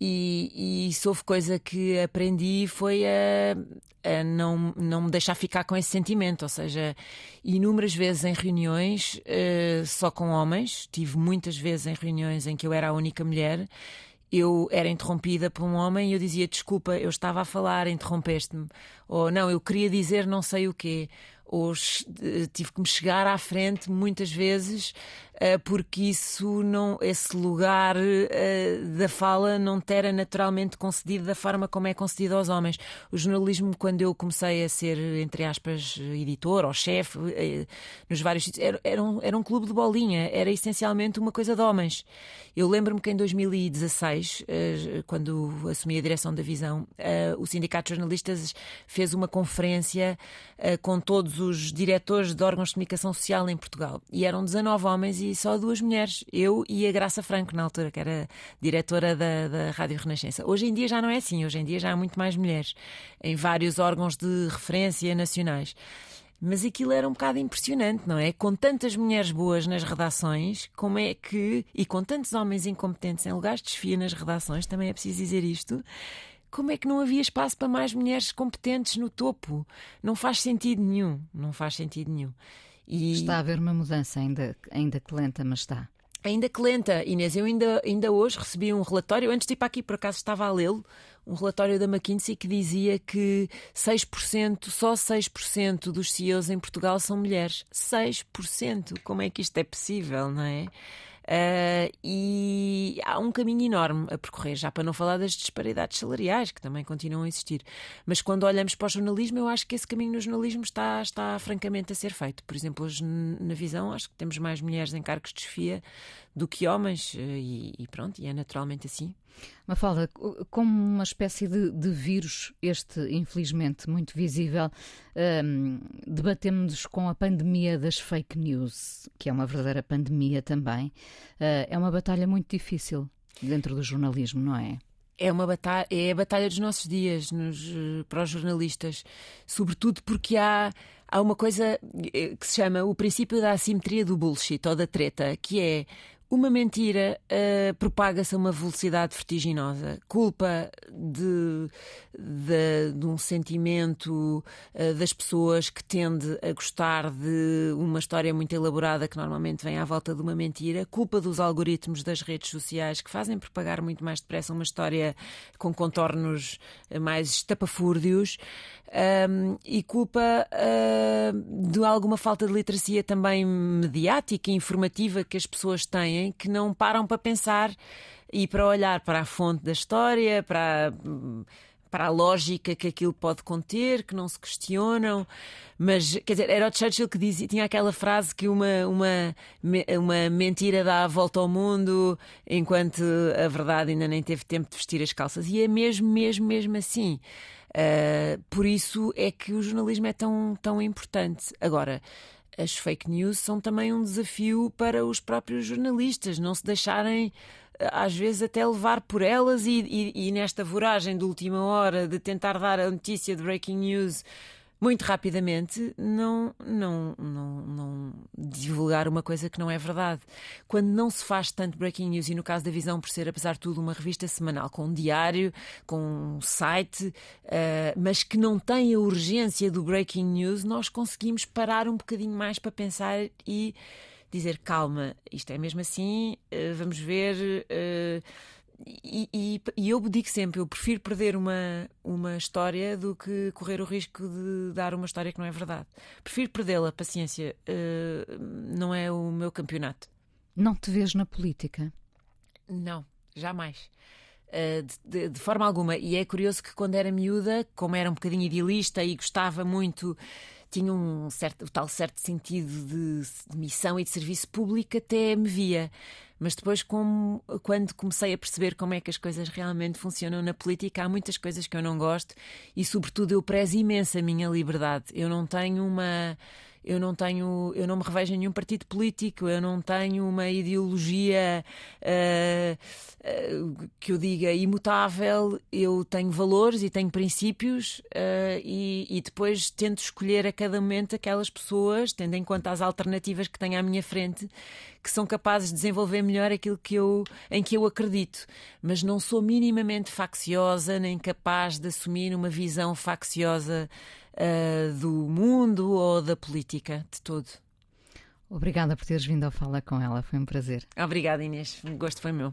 E, e houve coisa que aprendi foi a, a, não, não me deixar ficar com esse sentimento. Ou seja, inúmeras vezes em reuniões uh, só com homens, tive muitas vezes em reuniões em que eu era a única mulher eu era interrompida por um homem e eu dizia desculpa, eu estava a falar, interrompeste-me. Ou não, eu queria dizer não sei o quê. Ou tive que me chegar à frente muitas vezes eh, porque isso não, esse lugar eh, da fala não era naturalmente concedido da forma como é concedido aos homens. O jornalismo, quando eu comecei a ser, entre aspas, editor ou chefe, eh, nos vários sítios, era, era, um, era um clube de bolinha, era essencialmente uma coisa de homens. Eu lembro-me que em 2016, quando assumi a direção da Visão, o Sindicato de Jornalistas fez uma conferência com todos os diretores de órgãos de comunicação social em Portugal. E eram 19 homens e só duas mulheres, eu e a Graça Franco, na altura, que era diretora da, da Rádio Renascença. Hoje em dia já não é assim, hoje em dia já há muito mais mulheres em vários órgãos de referência nacionais. Mas aquilo era um bocado impressionante, não é? Com tantas mulheres boas nas redações, como é que. e com tantos homens incompetentes em lugares de desfia nas redações, também é preciso dizer isto. Como é que não havia espaço para mais mulheres competentes no topo? Não faz sentido nenhum. Não faz sentido nenhum. E... Está a haver uma mudança, ainda, ainda que lenta, mas está. Ainda que lenta, Inês, eu ainda, ainda hoje recebi um relatório, antes de ir para aqui por acaso estava a lê-lo, um relatório da McKinsey que dizia que 6%, só 6% dos CEOs em Portugal são mulheres. 6%! Como é que isto é possível, não é? Uh, e há um caminho enorme a percorrer, já para não falar das disparidades salariais, que também continuam a existir. Mas quando olhamos para o jornalismo, eu acho que esse caminho no jornalismo está, está francamente a ser feito. Por exemplo, hoje na visão, acho que temos mais mulheres em cargos de chefia do que homens, eh, e, e pronto, e é naturalmente assim. Mafalda, como uma espécie de, de vírus, este infelizmente muito visível, um, debatemos com a pandemia das fake news, que é uma verdadeira pandemia também. Uh, é uma batalha muito difícil dentro do jornalismo, não é? é uma batalha, é a batalha dos nossos dias nos, para os jornalistas, sobretudo porque há, há uma coisa eh, que se chama o princípio da assimetria do bullshit ou da treta, que é uma mentira uh, propaga-se a uma velocidade vertiginosa. Culpa de, de, de um sentimento uh, das pessoas que tende a gostar de uma história muito elaborada que normalmente vem à volta de uma mentira. Culpa dos algoritmos das redes sociais que fazem propagar muito mais depressa uma história com contornos mais estapafúrdios um, e culpa uh, de alguma falta de literacia também mediática e informativa que as pessoas têm, que não param para pensar e para olhar para a fonte da história, para, para a lógica que aquilo pode conter, que não se questionam. Mas, quer dizer, era o Churchill que dizia, tinha aquela frase que uma, uma, uma mentira dá a volta ao mundo enquanto a verdade ainda nem teve tempo de vestir as calças. E é mesmo, mesmo, mesmo assim. Uh, por isso é que o jornalismo é tão, tão importante. Agora, as fake news são também um desafio para os próprios jornalistas, não se deixarem às vezes até levar por elas e, e, e nesta voragem de última hora de tentar dar a notícia de breaking news muito rapidamente não, não, não, não divulgar uma coisa que não é verdade. Quando não se faz tanto breaking news, e no caso da Visão, por ser, apesar de tudo, uma revista semanal com um diário, com um site, uh, mas que não tem a urgência do breaking news, nós conseguimos parar um bocadinho mais para pensar e dizer calma, isto é mesmo assim, uh, vamos ver. Uh, e, e, e, eu digo sempre, eu prefiro perder uma, uma história do que correr o risco de dar uma história que não é verdade. Prefiro perdê-la, paciência, uh, não é o meu campeonato. Não te vês na política? Não, jamais. Uh, de, de, de, forma alguma. E é curioso que quando era miúda, como era um bocadinho idealista e gostava muito, tinha um certo, tal certo sentido de, de missão e de serviço público, até me via. Mas depois, como, quando comecei a perceber como é que as coisas realmente funcionam na política, há muitas coisas que eu não gosto e, sobretudo, eu prezo imenso a minha liberdade. Eu não tenho uma eu não tenho, eu não me revejo em nenhum partido político, eu não tenho uma ideologia uh, uh, que eu diga imutável, eu tenho valores e tenho princípios uh, e, e, depois tento escolher a cada momento aquelas pessoas, tendo em conta as alternativas que tenho à minha frente, que são capazes de desenvolver melhor aquilo que eu, em que eu acredito. Mas não sou minimamente facciosa, nem capaz de assumir uma visão facciosa uh, do mundo ou da política de todo. Obrigada por teres vindo a falar com ela, foi um prazer. Obrigada, Inês, o gosto foi meu.